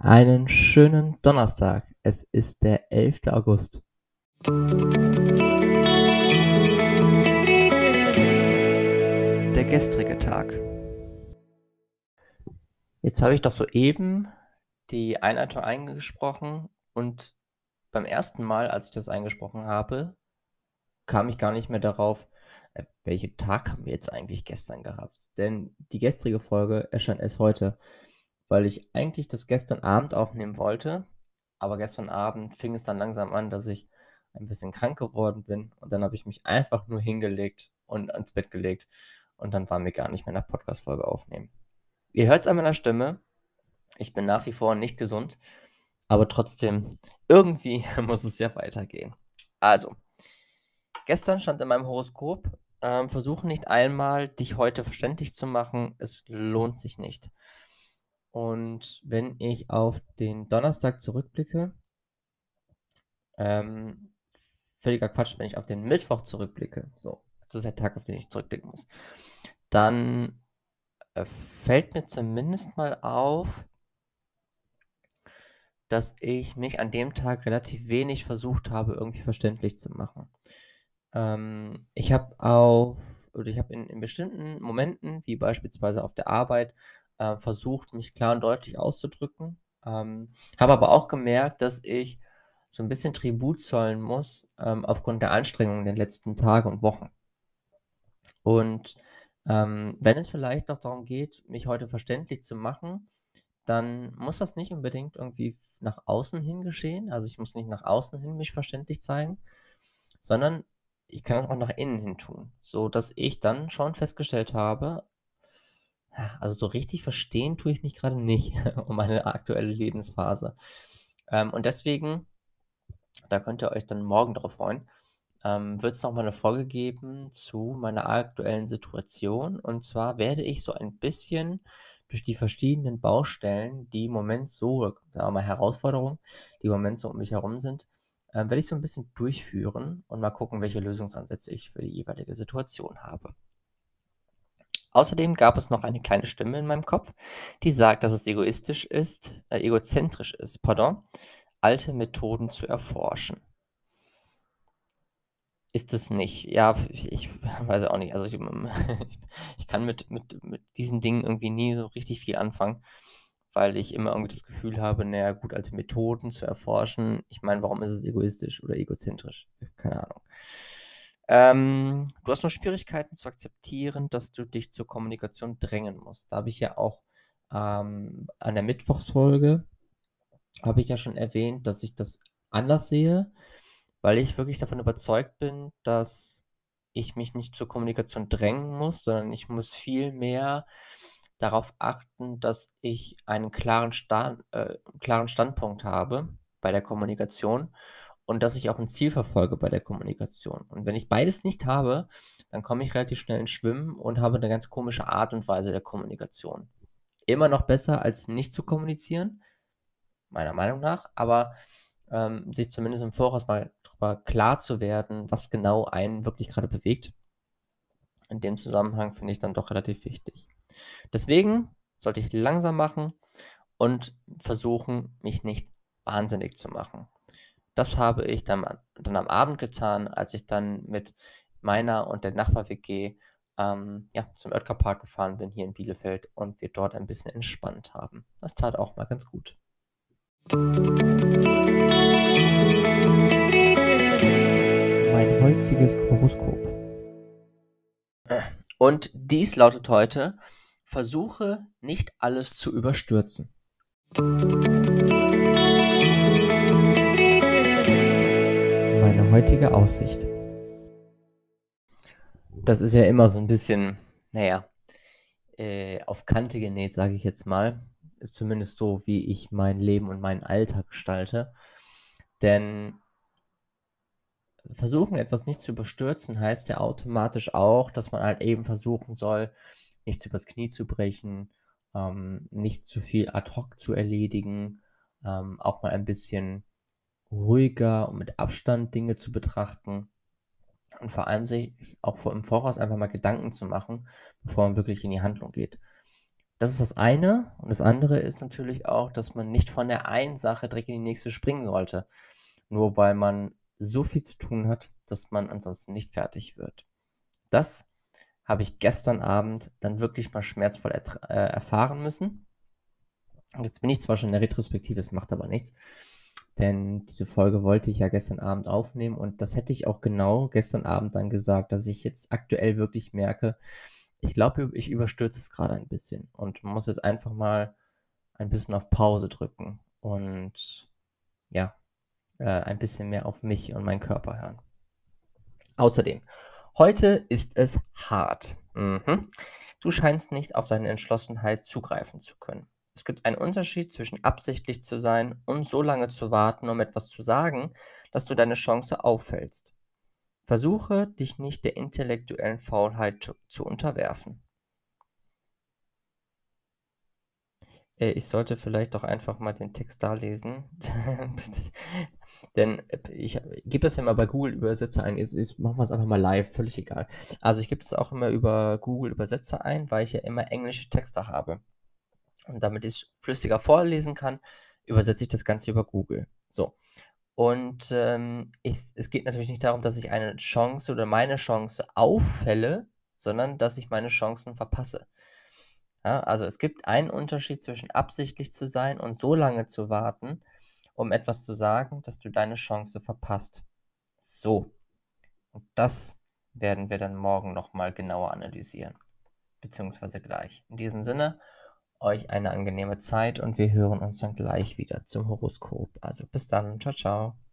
Einen schönen Donnerstag. Es ist der 11. August. Der gestrige Tag. Jetzt habe ich doch soeben die Einleitung eingesprochen und beim ersten Mal, als ich das eingesprochen habe, kam ich gar nicht mehr darauf, äh, welchen Tag haben wir jetzt eigentlich gestern gehabt. Denn die gestrige Folge erscheint erst heute, weil ich eigentlich das gestern Abend aufnehmen wollte, aber gestern Abend fing es dann langsam an, dass ich ein bisschen krank geworden bin und dann habe ich mich einfach nur hingelegt und ans Bett gelegt und dann war mir gar nicht mehr eine Podcast-Folge aufnehmen. Ihr hört es an meiner Stimme, ich bin nach wie vor nicht gesund, aber trotzdem, irgendwie muss es ja weitergehen. Also, gestern stand in meinem Horoskop, ähm, versuche nicht einmal, dich heute verständlich zu machen, es lohnt sich nicht. Und wenn ich auf den Donnerstag zurückblicke, ähm, völliger Quatsch, wenn ich auf den Mittwoch zurückblicke, so, das ist der Tag, auf den ich zurückblicken muss, dann äh, fällt mir zumindest mal auf, dass ich mich an dem Tag relativ wenig versucht habe, irgendwie verständlich zu machen. Ähm, ich habe auf, oder ich habe in, in bestimmten Momenten, wie beispielsweise auf der Arbeit, äh, versucht, mich klar und deutlich auszudrücken. Ähm, habe aber auch gemerkt, dass ich so ein bisschen Tribut zollen muss, ähm, aufgrund der Anstrengungen der letzten Tage und Wochen. Und ähm, wenn es vielleicht noch darum geht, mich heute verständlich zu machen, dann muss das nicht unbedingt irgendwie nach außen hin geschehen. Also ich muss nicht nach außen hin mich verständlich zeigen, sondern ich kann das auch nach innen hin tun, so dass ich dann schon festgestellt habe, also so richtig verstehen tue ich mich gerade nicht um meine aktuelle Lebensphase. Ähm, und deswegen, da könnt ihr euch dann morgen darauf freuen, ähm, wird es nochmal eine Folge geben zu meiner aktuellen Situation. Und zwar werde ich so ein bisschen durch die verschiedenen Baustellen, die im Moment so, sagen wir mal Herausforderungen, die im Moment so um mich herum sind, äh, werde ich so ein bisschen durchführen und mal gucken, welche Lösungsansätze ich für die jeweilige Situation habe. Außerdem gab es noch eine kleine Stimme in meinem Kopf, die sagt, dass es egoistisch ist, äh, egozentrisch ist, pardon, alte Methoden zu erforschen. Ist es nicht. Ja, ich, ich weiß auch nicht. Also ich, ich kann mit, mit, mit diesen Dingen irgendwie nie so richtig viel anfangen, weil ich immer irgendwie das Gefühl habe, naja, gut, alte Methoden zu erforschen. Ich meine, warum ist es egoistisch oder egozentrisch? Keine Ahnung. Ähm, du hast nur Schwierigkeiten zu akzeptieren, dass du dich zur Kommunikation drängen musst. Da habe ich ja auch ähm, an der Mittwochsfolge, habe ich ja schon erwähnt, dass ich das anders sehe, weil ich wirklich davon überzeugt bin, dass ich mich nicht zur Kommunikation drängen muss, sondern ich muss viel mehr darauf achten, dass ich einen klaren, Stand, äh, klaren Standpunkt habe bei der Kommunikation und dass ich auch ein Ziel verfolge bei der Kommunikation. Und wenn ich beides nicht habe, dann komme ich relativ schnell ins Schwimmen und habe eine ganz komische Art und Weise der Kommunikation. Immer noch besser als nicht zu kommunizieren, meiner Meinung nach, aber ähm, sich zumindest im Voraus mal darüber klar zu werden, was genau einen wirklich gerade bewegt. In dem Zusammenhang finde ich dann doch relativ wichtig. Deswegen sollte ich langsam machen und versuchen, mich nicht wahnsinnig zu machen. Das habe ich dann, dann am Abend getan, als ich dann mit meiner und der Nachbar-WG ähm, ja, zum Oetker-Park gefahren bin hier in Bielefeld und wir dort ein bisschen entspannt haben. Das tat auch mal ganz gut. Mein heutiges Horoskop. Und dies lautet heute, versuche nicht alles zu überstürzen. Heutige Aussicht. Das ist ja immer so ein bisschen, naja, äh, auf Kante genäht, sage ich jetzt mal. Zumindest so, wie ich mein Leben und meinen Alltag gestalte. Denn versuchen, etwas nicht zu überstürzen, heißt ja automatisch auch, dass man halt eben versuchen soll, nichts übers Knie zu brechen, ähm, nicht zu viel ad hoc zu erledigen, ähm, auch mal ein bisschen ruhiger und mit Abstand Dinge zu betrachten und vor allem sich auch im Voraus einfach mal Gedanken zu machen, bevor man wirklich in die Handlung geht. Das ist das eine und das andere ist natürlich auch, dass man nicht von der einen Sache direkt in die nächste springen sollte, nur weil man so viel zu tun hat, dass man ansonsten nicht fertig wird. Das habe ich gestern Abend dann wirklich mal schmerzvoll äh, erfahren müssen. Jetzt bin ich zwar schon in der Retrospektive, es macht aber nichts, denn diese Folge wollte ich ja gestern Abend aufnehmen und das hätte ich auch genau gestern Abend dann gesagt, dass ich jetzt aktuell wirklich merke, ich glaube, ich überstürze es gerade ein bisschen und muss jetzt einfach mal ein bisschen auf Pause drücken und ja, äh, ein bisschen mehr auf mich und meinen Körper hören. Außerdem, heute ist es hart. Mhm. Du scheinst nicht auf deine Entschlossenheit zugreifen zu können. Es gibt einen Unterschied zwischen absichtlich zu sein und so lange zu warten, um etwas zu sagen, dass du deine Chance auffällst. Versuche, dich nicht der intellektuellen Faulheit zu unterwerfen. Äh, ich sollte vielleicht doch einfach mal den Text da lesen. Denn äh, ich gebe das ja mal bei Google Übersetzer ein. Jetzt, jetzt machen wir es einfach mal live, völlig egal. Also ich gebe es auch immer über Google Übersetzer ein, weil ich ja immer englische Texte habe. Und damit ich flüssiger vorlesen kann, übersetze ich das Ganze über Google. So. Und ähm, ich, es geht natürlich nicht darum, dass ich eine Chance oder meine Chance auffälle, sondern dass ich meine Chancen verpasse. Ja, also es gibt einen Unterschied zwischen absichtlich zu sein und so lange zu warten, um etwas zu sagen, dass du deine Chance verpasst. So. Und das werden wir dann morgen nochmal genauer analysieren. Beziehungsweise gleich. In diesem Sinne, euch eine angenehme Zeit und wir hören uns dann gleich wieder zum Horoskop. Also bis dann. Ciao, ciao.